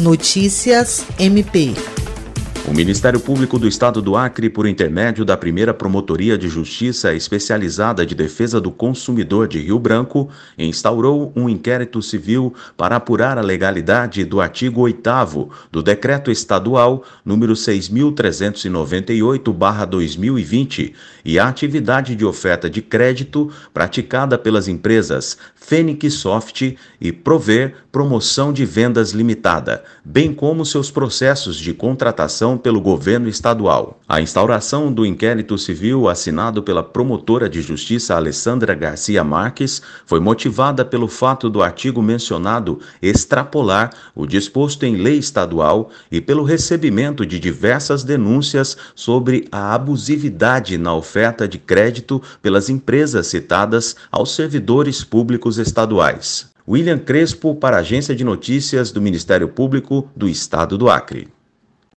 Notícias MP. O Ministério Público do Estado do Acre, por intermédio da primeira Promotoria de Justiça Especializada de Defesa do Consumidor de Rio Branco, instaurou um inquérito civil para apurar a legalidade do artigo 8 do Decreto Estadual número 6.398-2020 e a atividade de oferta de crédito praticada pelas empresas Fênix Soft e Prover Promoção de Vendas Limitada, bem como seus processos de contratação pelo governo estadual. A instauração do inquérito civil assinado pela promotora de justiça Alessandra Garcia Marques foi motivada pelo fato do artigo mencionado extrapolar o disposto em lei estadual e pelo recebimento de diversas denúncias sobre a abusividade na oferta de crédito pelas empresas citadas aos servidores públicos estaduais. William Crespo, para a Agência de Notícias do Ministério Público do Estado do Acre.